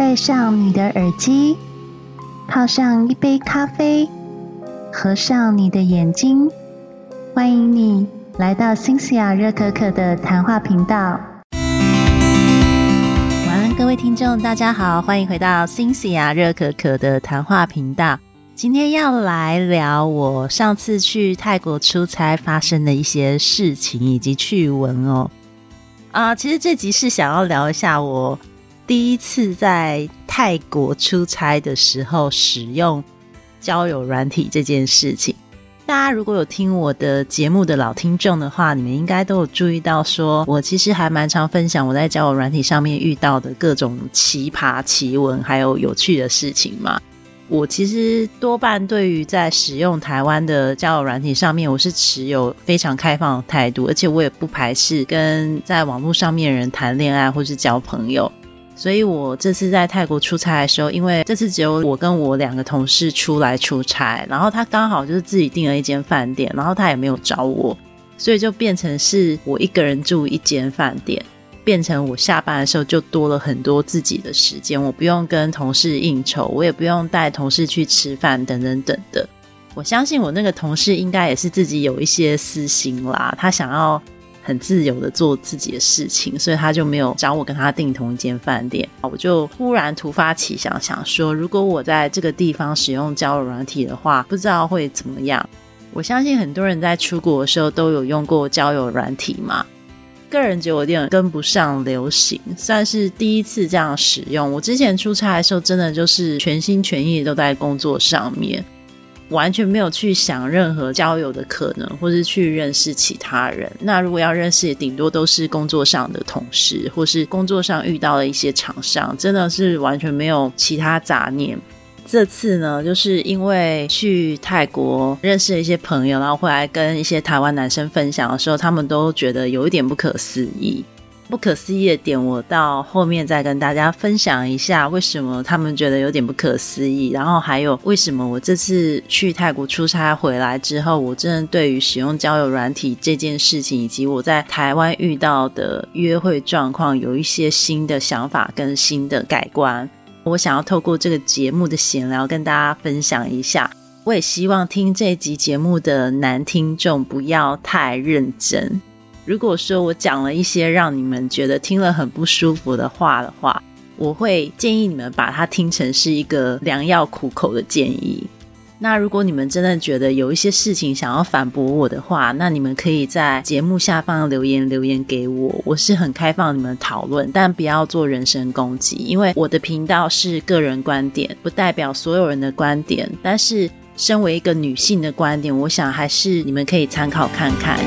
戴上你的耳机，泡上一杯咖啡，合上你的眼睛，欢迎你来到新西亚热可可的谈话频道。晚安，各位听众，大家好，欢迎回到新西亚热可可的谈话频道。今天要来聊我上次去泰国出差发生的一些事情以及趣闻哦。啊，其实这集是想要聊一下我。第一次在泰国出差的时候使用交友软体这件事情，大家如果有听我的节目的老听众的话，你们应该都有注意到，说我其实还蛮常分享我在交友软体上面遇到的各种奇葩奇闻，还有有趣的事情嘛。我其实多半对于在使用台湾的交友软体上面，我是持有非常开放的态度，而且我也不排斥跟在网络上面的人谈恋爱或是交朋友。所以我这次在泰国出差的时候，因为这次只有我跟我两个同事出来出差，然后他刚好就是自己订了一间饭店，然后他也没有找我，所以就变成是我一个人住一间饭店，变成我下班的时候就多了很多自己的时间，我不用跟同事应酬，我也不用带同事去吃饭等等等的。我相信我那个同事应该也是自己有一些私心啦，他想要。很自由的做自己的事情，所以他就没有找我跟他订同一间饭店。我就忽然突发奇想，想说如果我在这个地方使用交友软体的话，不知道会怎么样。我相信很多人在出国的时候都有用过交友软体嘛。个人觉得有点跟不上流行，算是第一次这样使用。我之前出差的时候，真的就是全心全意都在工作上面。完全没有去想任何交友的可能，或是去认识其他人。那如果要认识，顶多都是工作上的同事，或是工作上遇到的一些厂商，真的是完全没有其他杂念。这次呢，就是因为去泰国认识了一些朋友，然后回来跟一些台湾男生分享的时候，他们都觉得有一点不可思议。不可思议的点，我到后面再跟大家分享一下，为什么他们觉得有点不可思议，然后还有为什么我这次去泰国出差回来之后，我真的对于使用交友软体这件事情，以及我在台湾遇到的约会状况，有一些新的想法跟新的改观。我想要透过这个节目的闲聊跟大家分享一下，我也希望听这集节目的男听众不要太认真。如果说我讲了一些让你们觉得听了很不舒服的话的话，我会建议你们把它听成是一个良药苦口的建议。那如果你们真的觉得有一些事情想要反驳我的话，那你们可以在节目下方留言留言给我，我是很开放你们讨论，但不要做人身攻击，因为我的频道是个人观点，不代表所有人的观点。但是身为一个女性的观点，我想还是你们可以参考看看。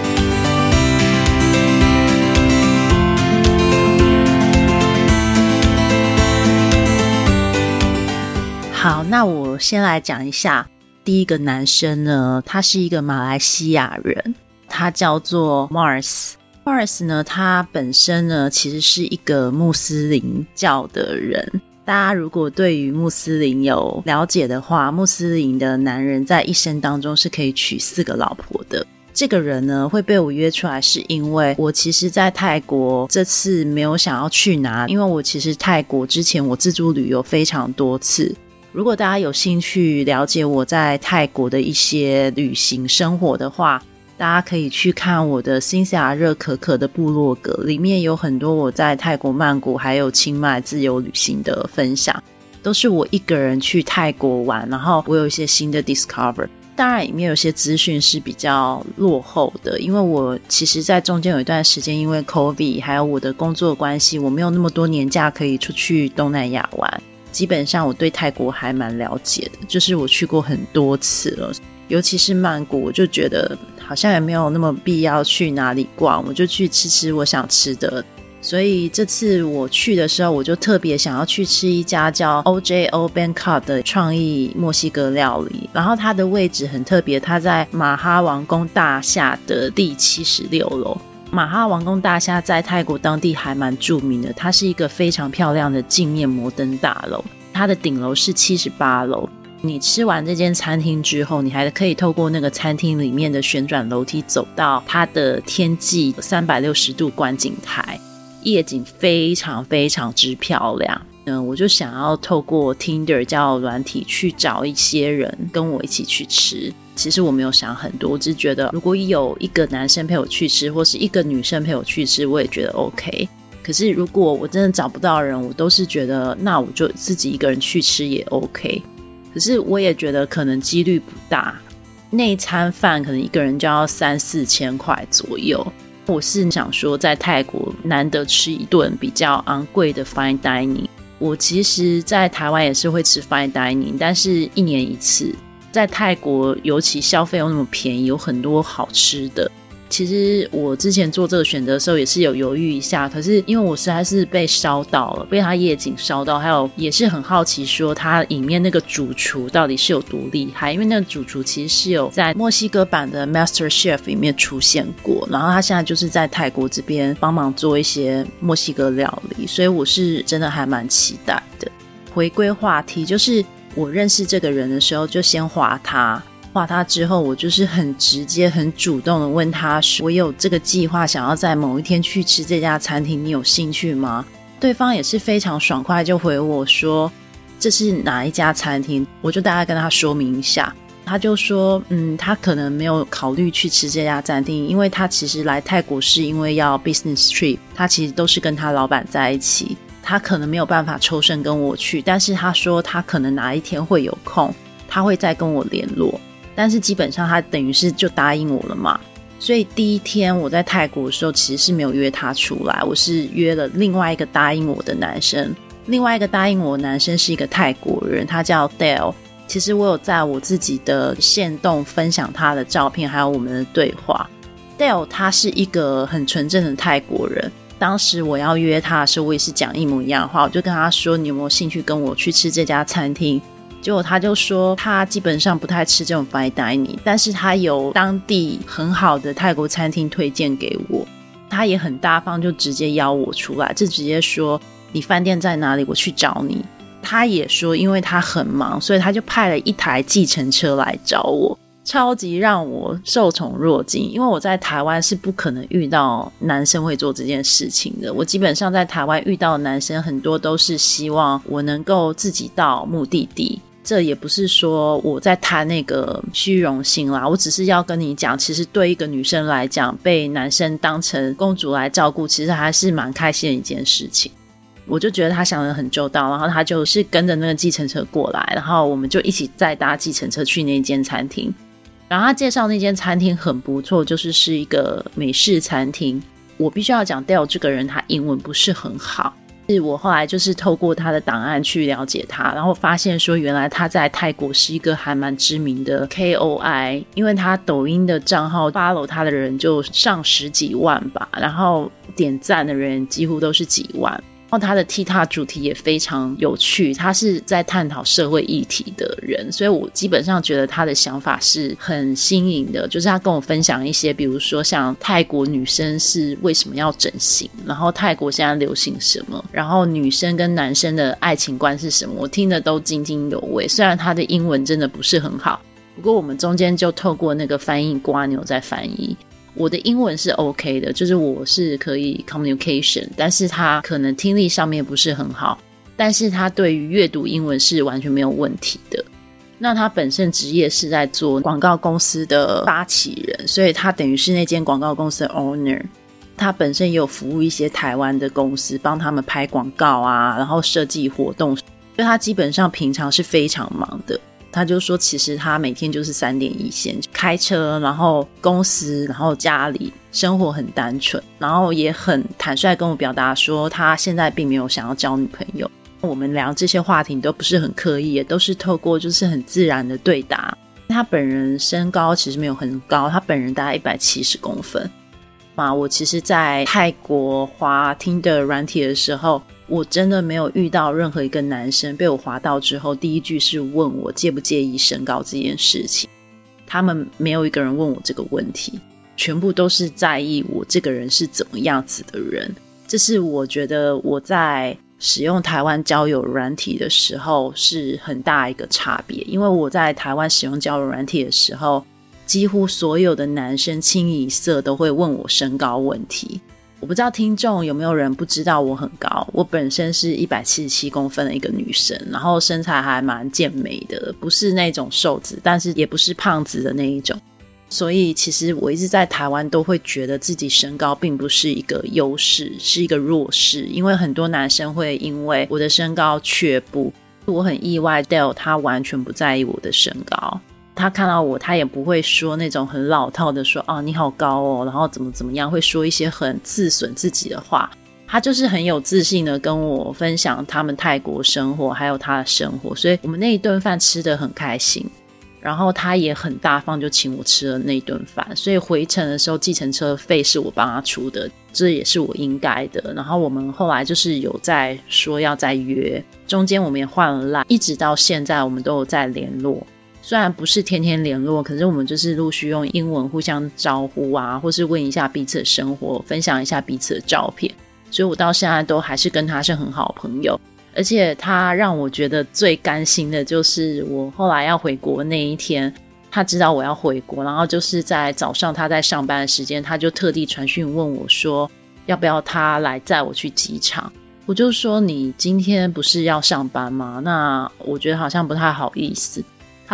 好，那我先来讲一下第一个男生呢，他是一个马来西亚人，他叫做 Mars。Mars 呢，他本身呢其实是一个穆斯林教的人。大家如果对于穆斯林有了解的话，穆斯林的男人在一生当中是可以娶四个老婆的。这个人呢会被我约出来，是因为我其实，在泰国这次没有想要去哪，因为我其实泰国之前我自助旅游非常多次。如果大家有兴趣了解我在泰国的一些旅行生活的话，大家可以去看我的新西亚热可可的部落格，里面有很多我在泰国曼谷还有清迈自由旅行的分享，都是我一个人去泰国玩，然后我有一些新的 discover。当然，里面有些资讯是比较落后的，因为我其实，在中间有一段时间，因为 COVID 还有我的工作关系，我没有那么多年假可以出去东南亚玩。基本上我对泰国还蛮了解的，就是我去过很多次了，尤其是曼谷，我就觉得好像也没有那么必要去哪里逛，我就去吃吃我想吃的。所以这次我去的时候，我就特别想要去吃一家叫 OJO Bangkok 的创意墨西哥料理，然后它的位置很特别，它在马哈王宫大厦的第七十六楼。马哈王宫大厦在泰国当地还蛮著名的，它是一个非常漂亮的镜面摩登大楼。它的顶楼是七十八楼。你吃完这间餐厅之后，你还可以透过那个餐厅里面的旋转楼梯走到它的天际三百六十度观景台，夜景非常非常之漂亮。嗯，我就想要透过 Tinder 交友软体去找一些人跟我一起去吃。其实我没有想很多，我只是觉得如果有一个男生陪我去吃，或是一个女生陪我去吃，我也觉得 OK。可是如果我真的找不到人，我都是觉得那我就自己一个人去吃也 OK。可是我也觉得可能几率不大，那一餐饭可能一个人就要三四千块左右。我是想说，在泰国难得吃一顿比较昂贵的 fine dining。我其实，在台湾也是会吃 fine dining，但是一年一次。在泰国，尤其消费又那么便宜，有很多好吃的。其实我之前做这个选择的时候也是有犹豫一下，可是因为我实在是被烧到了，被他夜景烧到，还有也是很好奇说他里面那个主厨到底是有多厉害，因为那个主厨其实是有在墨西哥版的 Master Chef 里面出现过，然后他现在就是在泰国这边帮忙做一些墨西哥料理，所以我是真的还蛮期待的。回归话题，就是我认识这个人的时候就先划他。划他之后，我就是很直接、很主动的问他：“我有这个计划，想要在某一天去吃这家餐厅，你有兴趣吗？”对方也是非常爽快就回我说：“这是哪一家餐厅？”我就大概跟他说明一下，他就说：“嗯，他可能没有考虑去吃这家餐厅，因为他其实来泰国是因为要 business trip，他其实都是跟他老板在一起，他可能没有办法抽身跟我去，但是他说他可能哪一天会有空，他会再跟我联络。”但是基本上他等于是就答应我了嘛，所以第一天我在泰国的时候其实是没有约他出来，我是约了另外一个答应我的男生，另外一个答应我的男生是一个泰国人，他叫 Dale。其实我有在我自己的线动分享他的照片，还有我们的对话。Dale 他是一个很纯正的泰国人，当时我要约他的时候，我也是讲一模一样的话，我就跟他说：“你有没有兴趣跟我去吃这家餐厅？”结果他就说，他基本上不太吃这种 fine dining，但是他有当地很好的泰国餐厅推荐给我，他也很大方，就直接邀我出来，就直接说你饭店在哪里，我去找你。他也说，因为他很忙，所以他就派了一台计程车来找我，超级让我受宠若惊。因为我在台湾是不可能遇到男生会做这件事情的，我基本上在台湾遇到的男生很多都是希望我能够自己到目的地。这也不是说我在谈那个虚荣心啦，我只是要跟你讲，其实对一个女生来讲，被男生当成公主来照顾，其实还是蛮开心的一件事情。我就觉得他想的很周到，然后他就是跟着那个计程车过来，然后我们就一起再搭计程车去那间餐厅。然后他介绍那间餐厅很不错，就是是一个美式餐厅。我必须要讲，Dale 这个人他英文不是很好。是我后来就是透过他的档案去了解他，然后发现说原来他在泰国是一个还蛮知名的 KOI，因为他抖音的账号 follow 他的人就上十几万吧，然后点赞的人几乎都是几万。然后他的 T 塔主题也非常有趣，他是在探讨社会议题的人，所以我基本上觉得他的想法是很新颖的。就是他跟我分享一些，比如说像泰国女生是为什么要整形，然后泰国现在流行什么，然后女生跟男生的爱情观是什么，我听的都津津有味。虽然他的英文真的不是很好，不过我们中间就透过那个翻译瓜牛在翻译。我的英文是 OK 的，就是我是可以 communication，但是他可能听力上面不是很好，但是他对于阅读英文是完全没有问题的。那他本身职业是在做广告公司的发起人，所以他等于是那间广告公司的 owner。他本身也有服务一些台湾的公司，帮他们拍广告啊，然后设计活动，所以他基本上平常是非常忙的。他就说，其实他每天就是三点一线，开车，然后公司，然后家里，生活很单纯，然后也很坦率跟我表达说，他现在并没有想要交女朋友。我们聊这些话题都不是很刻意，也都是透过就是很自然的对答。他本人身高其实没有很高，他本人大概一百七十公分。嘛，我其实，在泰国滑听的软体的时候。我真的没有遇到任何一个男生被我滑到之后，第一句是问我介不介意身高这件事情。他们没有一个人问我这个问题，全部都是在意我这个人是怎么样子的人。这是我觉得我在使用台湾交友软体的时候是很大一个差别，因为我在台湾使用交友软体的时候，几乎所有的男生清一色都会问我身高问题。我不知道听众有没有人不知道我很高，我本身是一百七十七公分的一个女生，然后身材还蛮健美的，不是那种瘦子，但是也不是胖子的那一种。所以其实我一直在台湾都会觉得自己身高并不是一个优势，是一个弱势，因为很多男生会因为我的身高却步。我很意外，Dale 他完全不在意我的身高。他看到我，他也不会说那种很老套的说啊你好高哦，然后怎么怎么样，会说一些很自损自己的话。他就是很有自信的跟我分享他们泰国生活，还有他的生活，所以我们那一顿饭吃的很开心。然后他也很大方，就请我吃了那顿饭。所以回程的时候，计程车费是我帮他出的，这也是我应该的。然后我们后来就是有在说要再约，中间我们也换了赖，一直到现在我们都有在联络。虽然不是天天联络，可是我们就是陆续用英文互相招呼啊，或是问一下彼此的生活，分享一下彼此的照片。所以我到现在都还是跟他是很好朋友。而且他让我觉得最甘心的就是我后来要回国那一天，他知道我要回国，然后就是在早上他在上班的时间，他就特地传讯问我说要不要他来载我去机场。我就说你今天不是要上班吗？那我觉得好像不太好意思。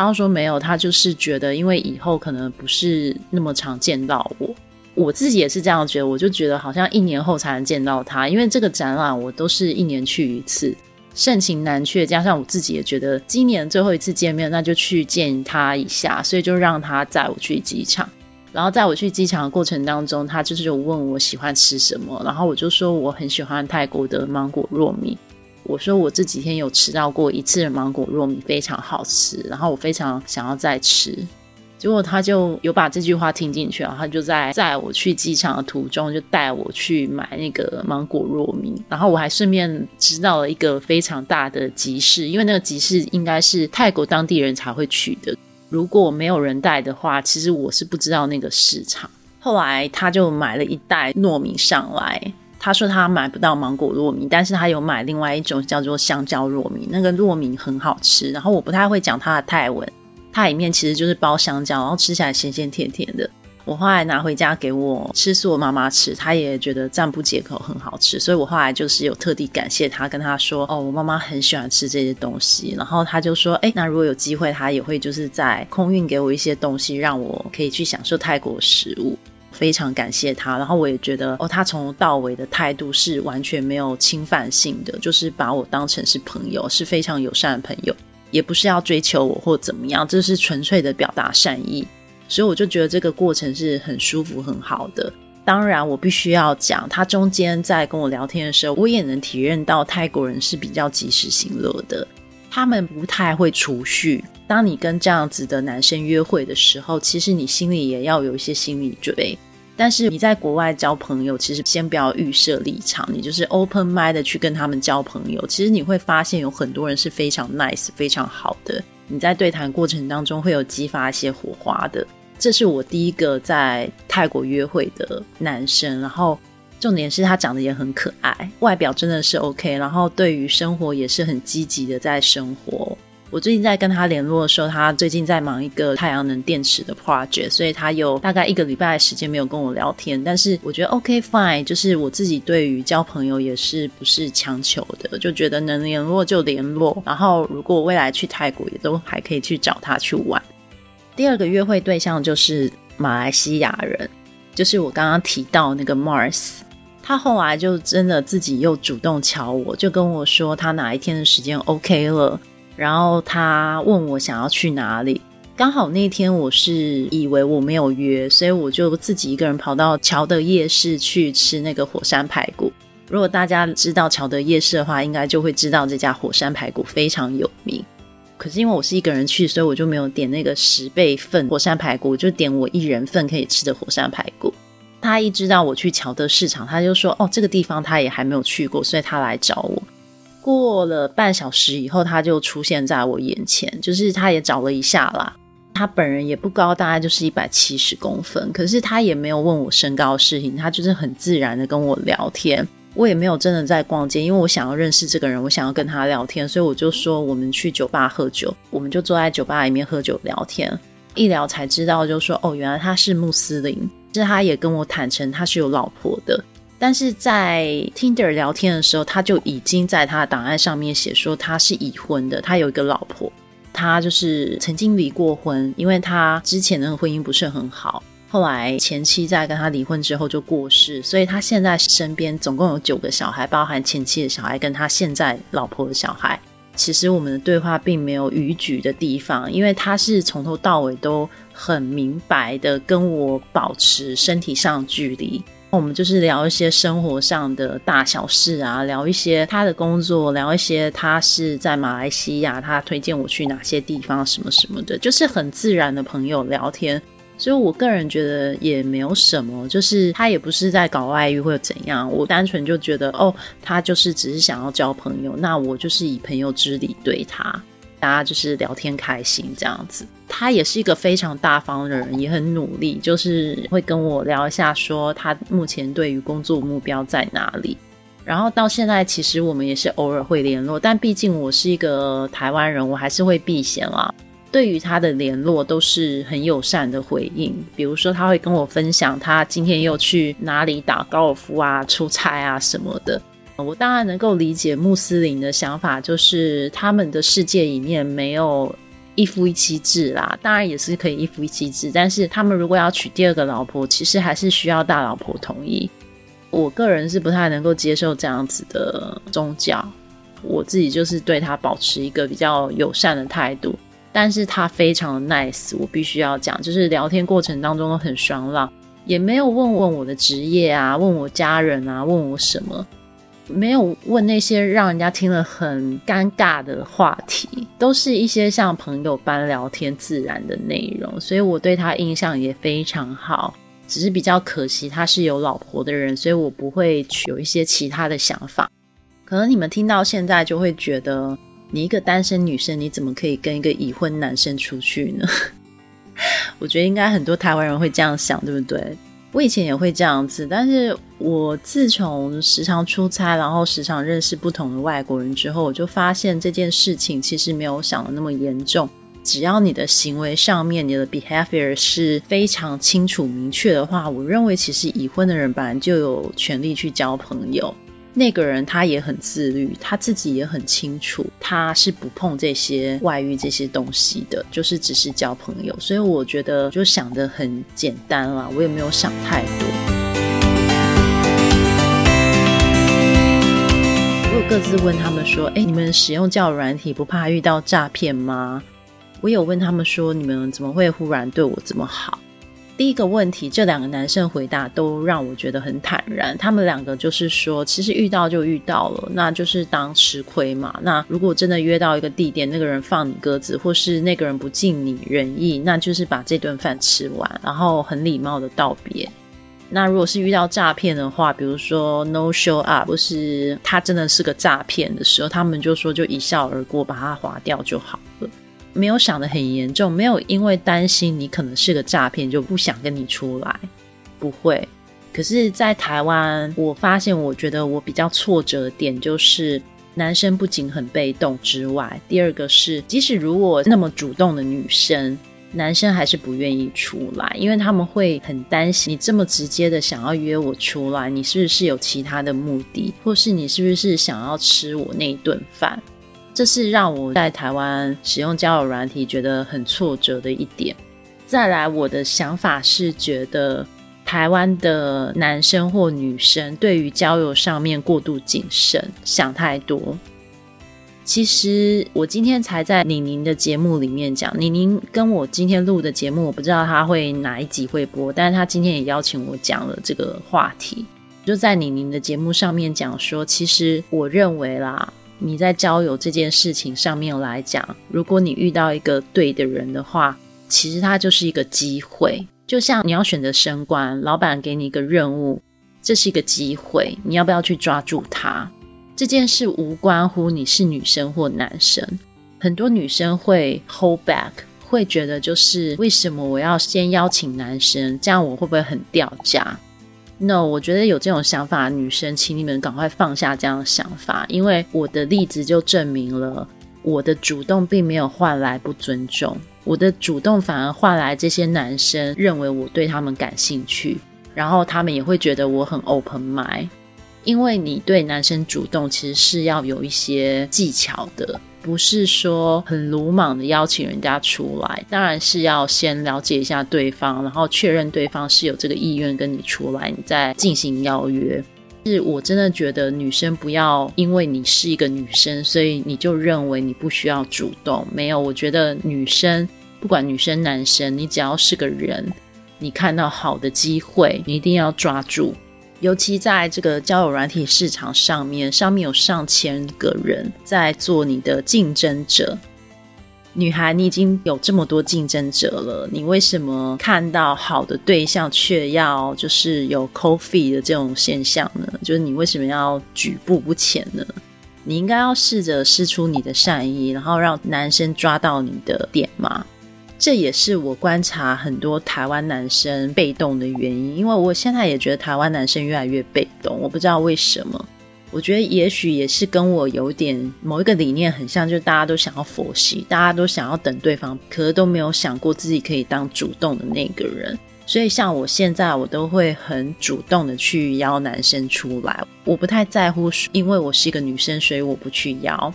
他说没有，他就是觉得，因为以后可能不是那么常见到我，我自己也是这样觉得，我就觉得好像一年后才能见到他，因为这个展览我都是一年去一次，盛情难却，加上我自己也觉得今年最后一次见面，那就去见他一下，所以就让他载我去机场，然后在我去机场的过程当中，他就是有问我喜欢吃什么，然后我就说我很喜欢泰国的芒果糯米。我说我这几天有吃到过一次芒果糯米，非常好吃，然后我非常想要再吃。结果他就有把这句话听进去，然后他就在在我去机场的途中就带我去买那个芒果糯米，然后我还顺便知道了一个非常大的集市，因为那个集市应该是泰国当地人才会去的，如果没有人带的话，其实我是不知道那个市场。后来他就买了一袋糯米上来。他说他买不到芒果糯米，但是他有买另外一种叫做香蕉糯米，那个糯米很好吃。然后我不太会讲它的泰文，它里面其实就是包香蕉，然后吃起来咸咸甜甜的。我后来拿回家给我吃，是我妈妈吃，她也觉得赞不绝口，很好吃。所以我后来就是有特地感谢她，跟她说哦，我妈妈很喜欢吃这些东西。然后她就说，哎，那如果有机会，她也会就是在空运给我一些东西，让我可以去享受泰国食物。非常感谢他，然后我也觉得哦，他从头到尾的态度是完全没有侵犯性的，就是把我当成是朋友，是非常友善的朋友，也不是要追求我或怎么样，这是纯粹的表达善意，所以我就觉得这个过程是很舒服很好的。当然，我必须要讲，他中间在跟我聊天的时候，我也能体认到泰国人是比较及时行乐的，他们不太会储蓄。当你跟这样子的男生约会的时候，其实你心里也要有一些心理准备。但是你在国外交朋友，其实先不要预设立场，你就是 open mind 的去跟他们交朋友。其实你会发现有很多人是非常 nice、非常好的。你在对谈过程当中会有激发一些火花的。这是我第一个在泰国约会的男生，然后重点是他长得也很可爱，外表真的是 OK，然后对于生活也是很积极的在生活。我最近在跟他联络的时候，他最近在忙一个太阳能电池的 project，所以他有大概一个礼拜的时间没有跟我聊天。但是我觉得 OK fine，就是我自己对于交朋友也是不是强求的，就觉得能联络就联络。然后如果未来去泰国，也都还可以去找他去玩。第二个约会对象就是马来西亚人，就是我刚刚提到那个 Mars，他后来就真的自己又主动敲我，就跟我说他哪一天的时间 OK 了。然后他问我想要去哪里，刚好那天我是以为我没有约，所以我就自己一个人跑到乔德夜市去吃那个火山排骨。如果大家知道乔德夜市的话，应该就会知道这家火山排骨非常有名。可是因为我是一个人去，所以我就没有点那个十倍份火山排骨，就点我一人份可以吃的火山排骨。他一知道我去乔德市场，他就说：“哦，这个地方他也还没有去过，所以他来找我。”过了半小时以后，他就出现在我眼前。就是他也找了一下啦，他本人也不高，大概就是一百七十公分。可是他也没有问我身高事情，他就是很自然的跟我聊天。我也没有真的在逛街，因为我想要认识这个人，我想要跟他聊天，所以我就说我们去酒吧喝酒。我们就坐在酒吧里面喝酒聊天，一聊才知道，就说哦，原来他是穆斯林。是他也跟我坦诚他是有老婆的。但是在 Tinder 聊天的时候，他就已经在他的档案上面写说他是已婚的，他有一个老婆，他就是曾经离过婚，因为他之前的婚姻不是很好，后来前妻在跟他离婚之后就过世，所以他现在身边总共有九个小孩，包含前妻的小孩跟他现在老婆的小孩。其实我们的对话并没有逾矩的地方，因为他是从头到尾都很明白的跟我保持身体上距离。我们就是聊一些生活上的大小事啊，聊一些他的工作，聊一些他是在马来西亚，他推荐我去哪些地方，什么什么的，就是很自然的朋友聊天。所以我个人觉得也没有什么，就是他也不是在搞外遇或者怎样，我单纯就觉得哦，他就是只是想要交朋友，那我就是以朋友之礼对他，大家就是聊天开心这样子。他也是一个非常大方的人，也很努力，就是会跟我聊一下，说他目前对于工作目标在哪里。然后到现在，其实我们也是偶尔会联络，但毕竟我是一个台湾人，我还是会避嫌啊。对于他的联络都是很友善的回应，比如说他会跟我分享他今天又去哪里打高尔夫啊、出差啊什么的。我当然能够理解穆斯林的想法，就是他们的世界里面没有一夫一妻制啦，当然也是可以一夫一妻制，但是他们如果要娶第二个老婆，其实还是需要大老婆同意。我个人是不太能够接受这样子的宗教，我自己就是对他保持一个比较友善的态度。但是他非常的 nice，我必须要讲，就是聊天过程当中都很爽朗，也没有问问我的职业啊，问我家人啊，问我什么，没有问那些让人家听了很尴尬的话题，都是一些像朋友般聊天自然的内容，所以我对他印象也非常好。只是比较可惜他是有老婆的人，所以我不会有一些其他的想法。可能你们听到现在就会觉得。你一个单身女生，你怎么可以跟一个已婚男生出去呢？我觉得应该很多台湾人会这样想，对不对？我以前也会这样子，但是我自从时常出差，然后时常认识不同的外国人之后，我就发现这件事情其实没有想的那么严重。只要你的行为上面，你的 behavior 是非常清楚明确的话，我认为其实已婚的人本来就有权利去交朋友。那个人他也很自律，他自己也很清楚，他是不碰这些外遇这些东西的，就是只是交朋友。所以我觉得就想的很简单啦，我也没有想太多。我有各自问他们说：“哎，你们使用交友软体不怕遇到诈骗吗？”我有问他们说：“你们怎么会忽然对我这么好？”第一个问题，这两个男生回答都让我觉得很坦然。他们两个就是说，其实遇到就遇到了，那就是当吃亏嘛。那如果真的约到一个地点，那个人放你鸽子，或是那个人不尽你人意，那就是把这顿饭吃完，然后很礼貌的道别。那如果是遇到诈骗的话，比如说 no show up，或是他真的是个诈骗的时候，他们就说就一笑而过，把它划掉就好。没有想的很严重，没有因为担心你可能是个诈骗就不想跟你出来，不会。可是，在台湾，我发现，我觉得我比较挫折的点就是，男生不仅很被动之外，第二个是，即使如果那么主动的女生，男生还是不愿意出来，因为他们会很担心你这么直接的想要约我出来，你是不是有其他的目的，或是你是不是想要吃我那一顿饭？这是让我在台湾使用交友软体觉得很挫折的一点。再来，我的想法是觉得台湾的男生或女生对于交友上面过度谨慎，想太多。其实我今天才在李宁的节目里面讲，李宁跟我今天录的节目，我不知道他会哪一集会播，但是他今天也邀请我讲了这个话题，就在李宁的节目上面讲说，其实我认为啦。你在交友这件事情上面来讲，如果你遇到一个对的人的话，其实它就是一个机会。就像你要选择升官，老板给你一个任务，这是一个机会，你要不要去抓住它？这件事无关乎你是女生或男生。很多女生会 hold back，会觉得就是为什么我要先邀请男生，这样我会不会很掉价？No，我觉得有这种想法的女生，请你们赶快放下这样的想法，因为我的例子就证明了，我的主动并没有换来不尊重，我的主动反而换来这些男生认为我对他们感兴趣，然后他们也会觉得我很 open mind。因为你对男生主动，其实是要有一些技巧的，不是说很鲁莽的邀请人家出来。当然是要先了解一下对方，然后确认对方是有这个意愿跟你出来，你再进行邀约。是我真的觉得女生不要因为你是一个女生，所以你就认为你不需要主动。没有，我觉得女生不管女生男生，你只要是个人，你看到好的机会，你一定要抓住。尤其在这个交友软体市场上面，上面有上千个人在做你的竞争者。女孩，你已经有这么多竞争者了，你为什么看到好的对象却要就是有 coffee 的这种现象呢？就是你为什么要举步不前呢？你应该要试着施出你的善意，然后让男生抓到你的点嘛。这也是我观察很多台湾男生被动的原因，因为我现在也觉得台湾男生越来越被动，我不知道为什么。我觉得也许也是跟我有点某一个理念很像，就是大家都想要佛系，大家都想要等对方，可是都没有想过自己可以当主动的那个人。所以像我现在，我都会很主动的去邀男生出来，我不太在乎，因为我是一个女生，所以我不去邀，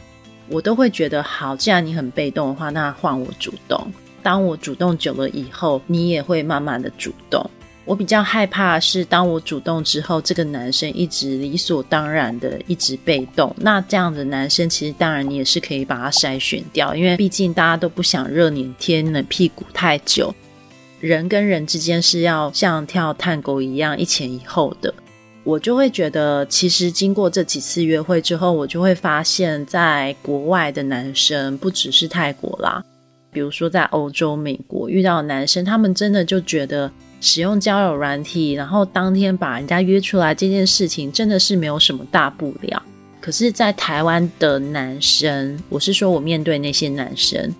我都会觉得好，既然你很被动的话，那换我主动。当我主动久了以后，你也会慢慢的主动。我比较害怕是，当我主动之后，这个男生一直理所当然的一直被动。那这样的男生，其实当然你也是可以把他筛选掉，因为毕竟大家都不想热脸贴冷屁股太久。人跟人之间是要像跳探戈一样一前一后的。我就会觉得，其实经过这几次约会之后，我就会发现，在国外的男生不只是泰国啦。比如说，在欧洲、美国遇到男生，他们真的就觉得使用交友软体，然后当天把人家约出来这件事情，真的是没有什么大不了。可是，在台湾的男生，我是说我面对那些男生，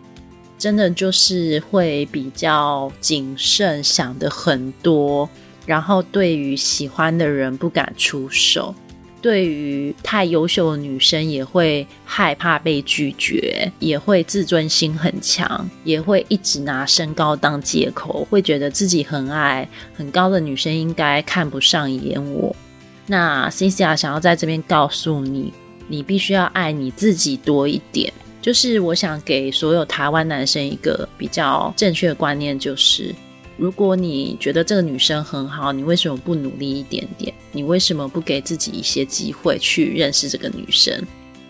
真的就是会比较谨慎，想的很多，然后对于喜欢的人不敢出手。对于太优秀的女生，也会害怕被拒绝，也会自尊心很强，也会一直拿身高当借口，会觉得自己很矮，很高的女生应该看不上眼我。那 c c a 想要在这边告诉你，你必须要爱你自己多一点。就是我想给所有台湾男生一个比较正确的观念，就是。如果你觉得这个女生很好，你为什么不努力一点点？你为什么不给自己一些机会去认识这个女生？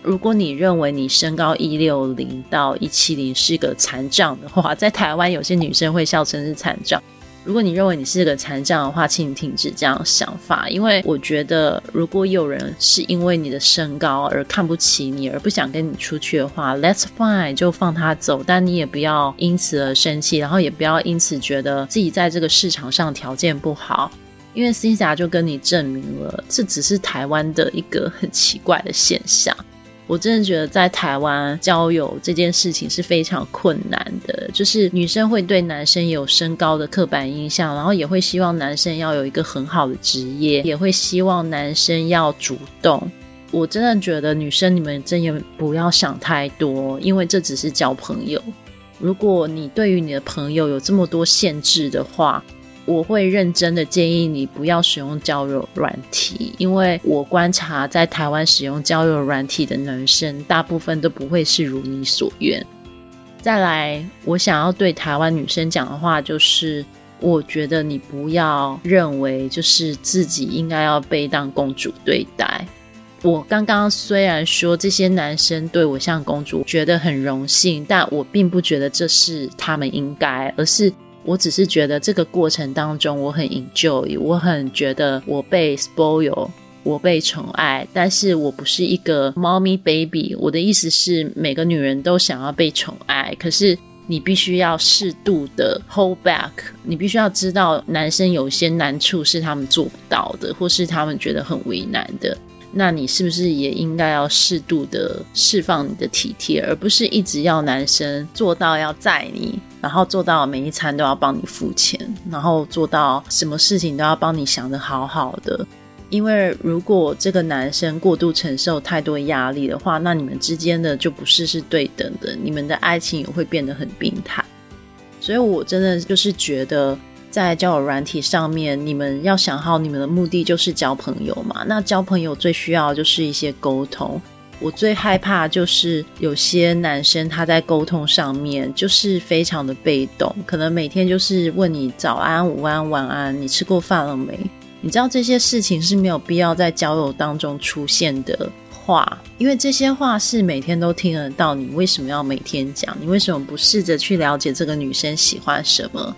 如果你认为你身高一六零到一七零是个残障的话，在台湾有些女生会笑称是残障。如果你认为你是个残障的话，请你停止这样想法。因为我觉得，如果有人是因为你的身高而看不起你，而不想跟你出去的话，Let's fine，就放他走。但你也不要因此而生气，然后也不要因此觉得自己在这个市场上条件不好。因为 Cynthia 就跟你证明了，这只是台湾的一个很奇怪的现象。我真的觉得在台湾交友这件事情是非常困难的，就是女生会对男生有身高的刻板印象，然后也会希望男生要有一个很好的职业，也会希望男生要主动。我真的觉得女生你们真的不要想太多，因为这只是交朋友。如果你对于你的朋友有这么多限制的话，我会认真的建议你不要使用交友软体，因为我观察在台湾使用交友软体的男生，大部分都不会是如你所愿。再来，我想要对台湾女生讲的话就是，我觉得你不要认为就是自己应该要被当公主对待。我刚刚虽然说这些男生对我像公主，觉得很荣幸，但我并不觉得这是他们应该，而是。我只是觉得这个过程当中我很 enjoy，我很觉得我被 spoil，我被宠爱，但是我不是一个猫咪 baby。我的意思是，每个女人都想要被宠爱，可是你必须要适度的 hold back，你必须要知道男生有些难处是他们做不到的，或是他们觉得很为难的。那你是不是也应该要适度的释放你的体贴，而不是一直要男生做到要载你，然后做到每一餐都要帮你付钱，然后做到什么事情都要帮你想的好好的？因为如果这个男生过度承受太多压力的话，那你们之间的就不是是对等的，你们的爱情也会变得很病态。所以我真的就是觉得。在交友软体上面，你们要想好你们的目的就是交朋友嘛。那交朋友最需要就是一些沟通。我最害怕就是有些男生他在沟通上面就是非常的被动，可能每天就是问你早安、午安、晚安，你吃过饭了没？你知道这些事情是没有必要在交友当中出现的话，因为这些话是每天都听得到，你为什么要每天讲？你为什么不试着去了解这个女生喜欢什么？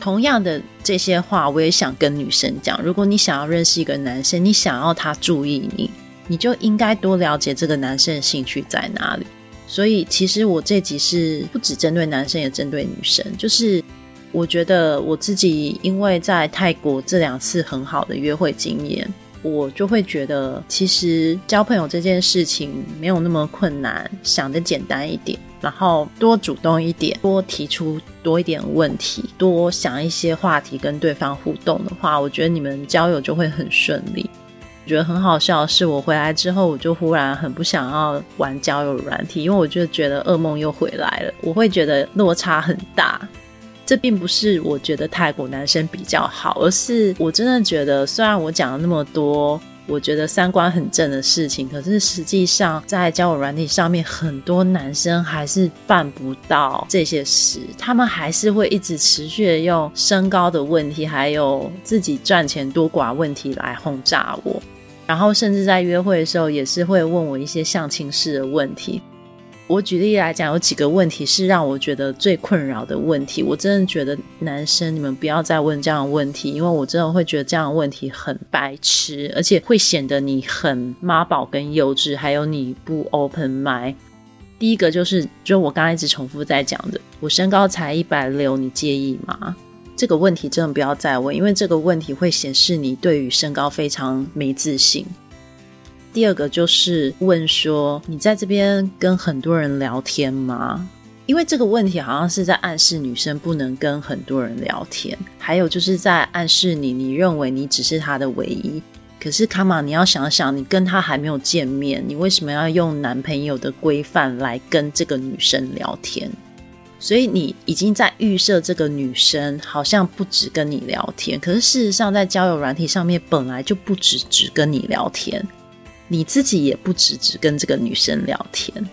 同样的这些话，我也想跟女生讲。如果你想要认识一个男生，你想要他注意你。你就应该多了解这个男生的兴趣在哪里。所以，其实我这集是不只针对男生，也针对女生。就是我觉得我自己因为在泰国这两次很好的约会经验，我就会觉得，其实交朋友这件事情没有那么困难，想的简单一点，然后多主动一点，多提出多一点问题，多想一些话题跟对方互动的话，我觉得你们交友就会很顺利。我觉得很好笑是，我回来之后，我就忽然很不想要玩交友软体，因为我就觉得噩梦又回来了。我会觉得落差很大。这并不是我觉得泰国男生比较好，而是我真的觉得，虽然我讲了那么多，我觉得三观很正的事情，可是实际上在交友软体上面，很多男生还是办不到这些事。他们还是会一直持续的用身高的问题，还有自己赚钱多寡问题来轰炸我。然后，甚至在约会的时候，也是会问我一些相亲式的问题。我举例来讲，有几个问题是让我觉得最困扰的问题。我真的觉得男生你们不要再问这样的问题，因为我真的会觉得这样的问题很白痴，而且会显得你很妈宝跟幼稚，还有你不 open mind。第一个就是，就我刚刚一直重复在讲的，我身高才一百六，你介意吗？这个问题真的不要再问，因为这个问题会显示你对于身高非常没自信。第二个就是问说，你在这边跟很多人聊天吗？因为这个问题好像是在暗示女生不能跟很多人聊天，还有就是在暗示你，你认为你只是他的唯一。可是卡玛，你要想想，你跟他还没有见面，你为什么要用男朋友的规范来跟这个女生聊天？所以你已经在预设这个女生好像不止跟你聊天，可是事实上在交友软体上面本来就不止只跟你聊天，你自己也不止只跟这个女生聊天。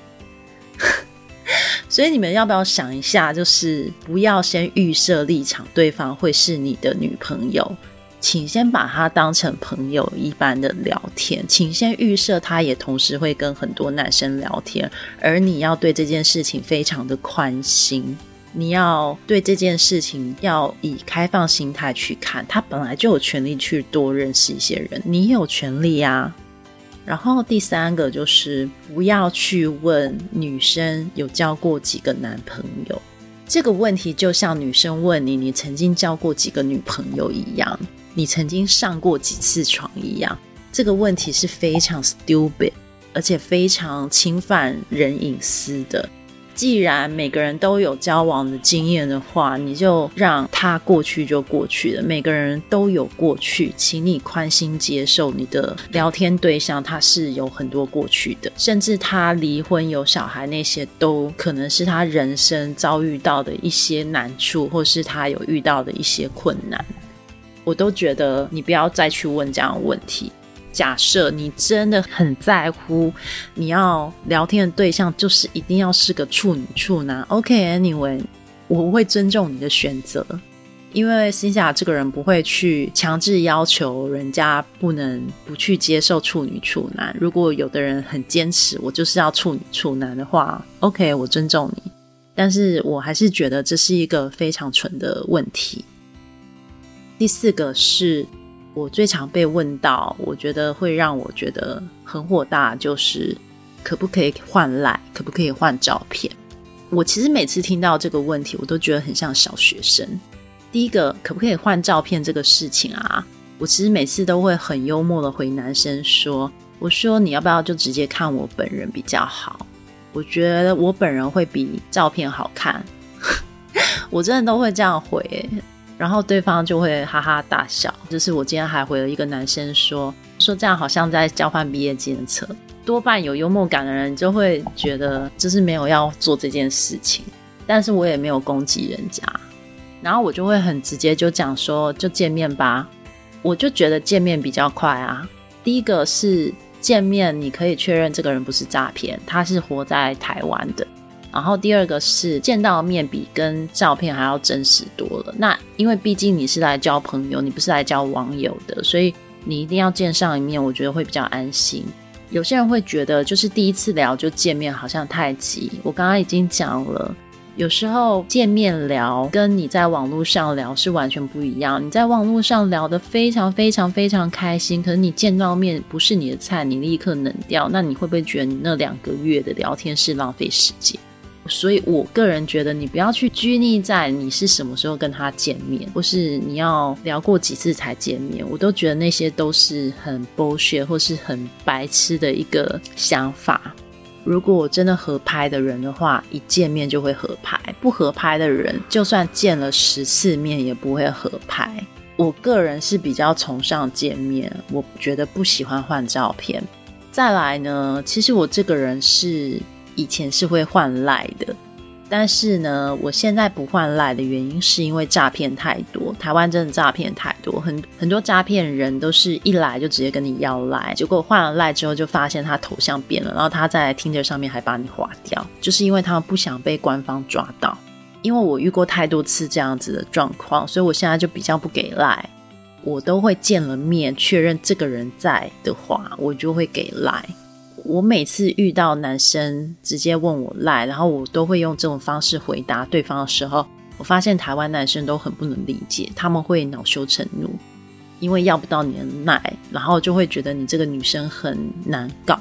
所以你们要不要想一下，就是不要先预设立场，对方会是你的女朋友。请先把她当成朋友一般的聊天，请先预设她也同时会跟很多男生聊天，而你要对这件事情非常的宽心，你要对这件事情要以开放心态去看，他本来就有权利去多认识一些人，你有权利呀。然后第三个就是不要去问女生有交过几个男朋友，这个问题就像女生问你你曾经交过几个女朋友一样。你曾经上过几次床一样，这个问题是非常 stupid，而且非常侵犯人隐私的。既然每个人都有交往的经验的话，你就让他过去就过去了。每个人都有过去，请你宽心接受你的聊天对象他是有很多过去的，甚至他离婚有小孩那些都可能是他人生遭遇到的一些难处，或是他有遇到的一些困难。我都觉得你不要再去问这样的问题。假设你真的很在乎，你要聊天的对象就是一定要是个处女处男，OK？Anyway，我会尊重你的选择，因为心下这个人不会去强制要求人家不能不去接受处女处男。如果有的人很坚持，我就是要处女处男的话，OK，我尊重你。但是我还是觉得这是一个非常蠢的问题。第四个是我最常被问到，我觉得会让我觉得很火大，就是可不可以换赖，可不可以换照片？我其实每次听到这个问题，我都觉得很像小学生。第一个，可不可以换照片这个事情啊？我其实每次都会很幽默的回男生说：“我说你要不要就直接看我本人比较好？我觉得我本人会比照片好看。”我真的都会这样回。然后对方就会哈哈大笑。就是我今天还回了一个男生说说这样好像在交换毕业纪念册。多半有幽默感的人就会觉得就是没有要做这件事情，但是我也没有攻击人家。然后我就会很直接就讲说，就见面吧。我就觉得见面比较快啊。第一个是见面，你可以确认这个人不是诈骗，他是活在台湾的。然后第二个是见到面比跟照片还要真实多了。那因为毕竟你是来交朋友，你不是来交网友的，所以你一定要见上一面，我觉得会比较安心。有些人会觉得就是第一次聊就见面好像太急。我刚刚已经讲了。有时候见面聊跟你在网络上聊是完全不一样。你在网络上聊得非常非常非常开心，可是你见到面不是你的菜，你立刻冷掉，那你会不会觉得你那两个月的聊天是浪费时间？所以我个人觉得，你不要去拘泥在你是什么时候跟他见面，或是你要聊过几次才见面，我都觉得那些都是很 bullshit 或是很白痴的一个想法。如果我真的合拍的人的话，一见面就会合拍；不合拍的人，就算见了十次面也不会合拍。我个人是比较崇尚见面，我觉得不喜欢换照片。再来呢，其实我这个人是以前是会换赖的。但是呢，我现在不换赖的原因是因为诈骗太多，台湾真的诈骗太多，很很多诈骗人都是一来就直接跟你要赖，结果换了赖之后就发现他头像变了，然后他在听着上面还把你划掉，就是因为他们不想被官方抓到。因为我遇过太多次这样子的状况，所以我现在就比较不给赖，我都会见了面确认这个人在的话，我就会给赖。我每次遇到男生直接问我赖，然后我都会用这种方式回答对方的时候，我发现台湾男生都很不能理解，他们会恼羞成怒，因为要不到你的赖，然后就会觉得你这个女生很难搞。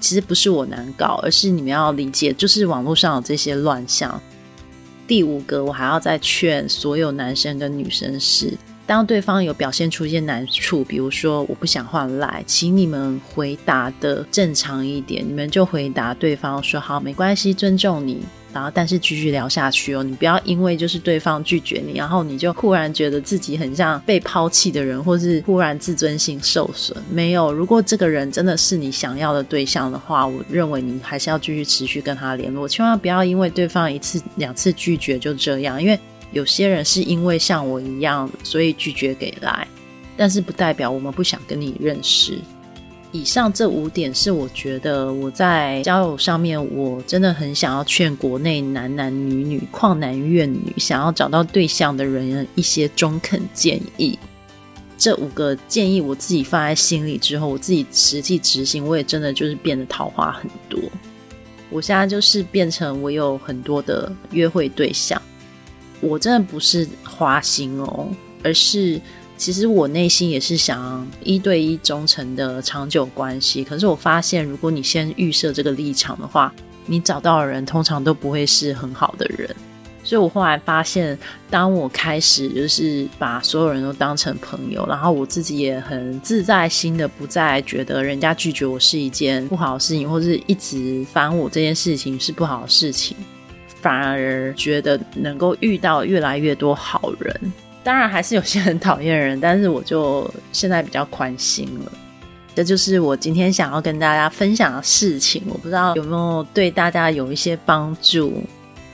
其实不是我难搞，而是你们要理解，就是网络上有这些乱象。第五个，我还要再劝所有男生跟女生是。当对方有表现出一些难处，比如说我不想换赖，请你们回答的正常一点，你们就回答对方说好，没关系，尊重你，然后但是继续聊下去哦，你不要因为就是对方拒绝你，然后你就忽然觉得自己很像被抛弃的人，或是忽然自尊心受损。没有，如果这个人真的是你想要的对象的话，我认为你还是要继续持续跟他联络，千万不要因为对方一次两次拒绝就这样，因为。有些人是因为像我一样，所以拒绝给来，但是不代表我们不想跟你认识。以上这五点是我觉得我在交友上面，我真的很想要劝国内男男女女、旷男怨女想要找到对象的人一些中肯建议。这五个建议我自己放在心里之后，我自己实际执行，我也真的就是变得桃花很多。我现在就是变成我有很多的约会对象。我真的不是花心哦，而是其实我内心也是想一对一忠诚的长久关系。可是我发现，如果你先预设这个立场的话，你找到的人通常都不会是很好的人。所以我后来发现，当我开始就是把所有人都当成朋友，然后我自己也很自在心的，不再觉得人家拒绝我是一件不好的事情，或是一直烦我这件事情是不好的事情。反而觉得能够遇到越来越多好人，当然还是有些很讨厌人，但是我就现在比较宽心了。这就是我今天想要跟大家分享的事情，我不知道有没有对大家有一些帮助。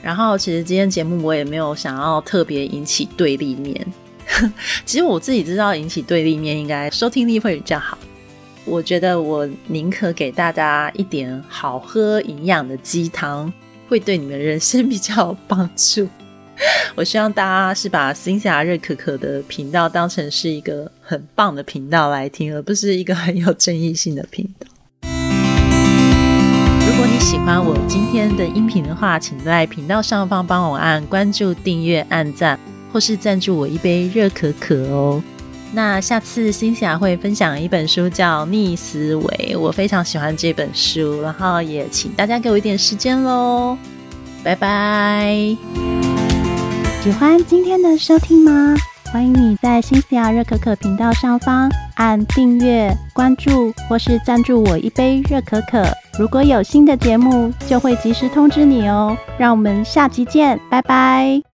然后，其实今天节目我也没有想要特别引起对立面，其实我自己知道引起对立面应该收听力会比较好。我觉得我宁可给大家一点好喝营养的鸡汤。会对你们人生比较有帮助。我希望大家是把新霞热可可的频道当成是一个很棒的频道来听，而不是一个很有争议性的频道。如果你喜欢我今天的音频的话，请在频道上方帮我按关注、订阅、按赞，或是赞助我一杯热可可哦。那下次新霞会分享一本书，叫《逆思维》，我非常喜欢这本书，然后也请大家给我一点时间喽，拜拜！喜欢今天的收听吗？欢迎你在新西亚热可可频道上方按订阅、关注，或是赞助我一杯热可可。如果有新的节目，就会及时通知你哦。让我们下集见，拜拜！